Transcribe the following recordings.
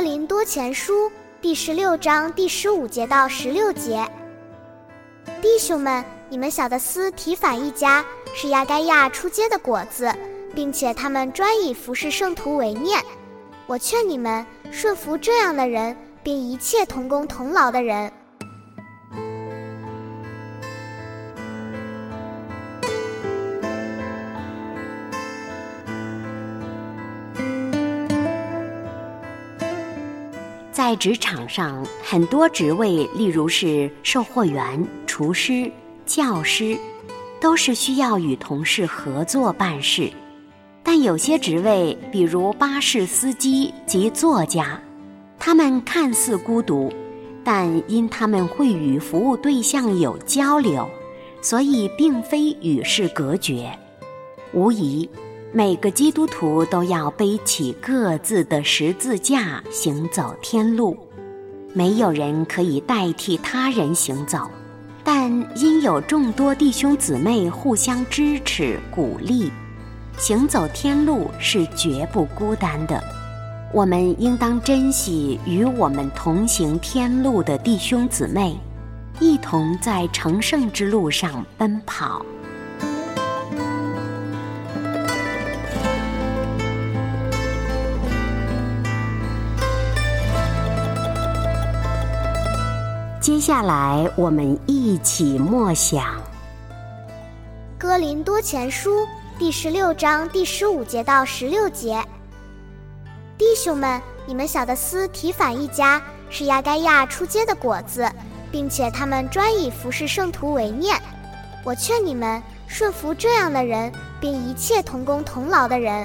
林多前书第十六章第十五节到十六节，弟兄们，你们晓得斯提反一家是亚该亚出街的果子，并且他们专以服侍圣徒为念。我劝你们顺服这样的人，并一切同工同劳的人。在职场上，很多职位，例如是售货员、厨师、教师，都是需要与同事合作办事。但有些职位，比如巴士司机及作家，他们看似孤独，但因他们会与服务对象有交流，所以并非与世隔绝。无疑。每个基督徒都要背起各自的十字架行走天路，没有人可以代替他人行走，但因有众多弟兄姊妹互相支持鼓励，行走天路是绝不孤单的。我们应当珍惜与我们同行天路的弟兄姊妹，一同在成圣之路上奔跑。接下来，我们一起默想《哥林多前书》第十六章第十五节到十六节。弟兄们，你们晓得斯提反一家是亚该亚出街的果子，并且他们专以服侍圣徒为念。我劝你们顺服这样的人，并一切同工同劳的人。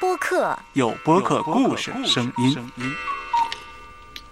播客，有播客故事声音。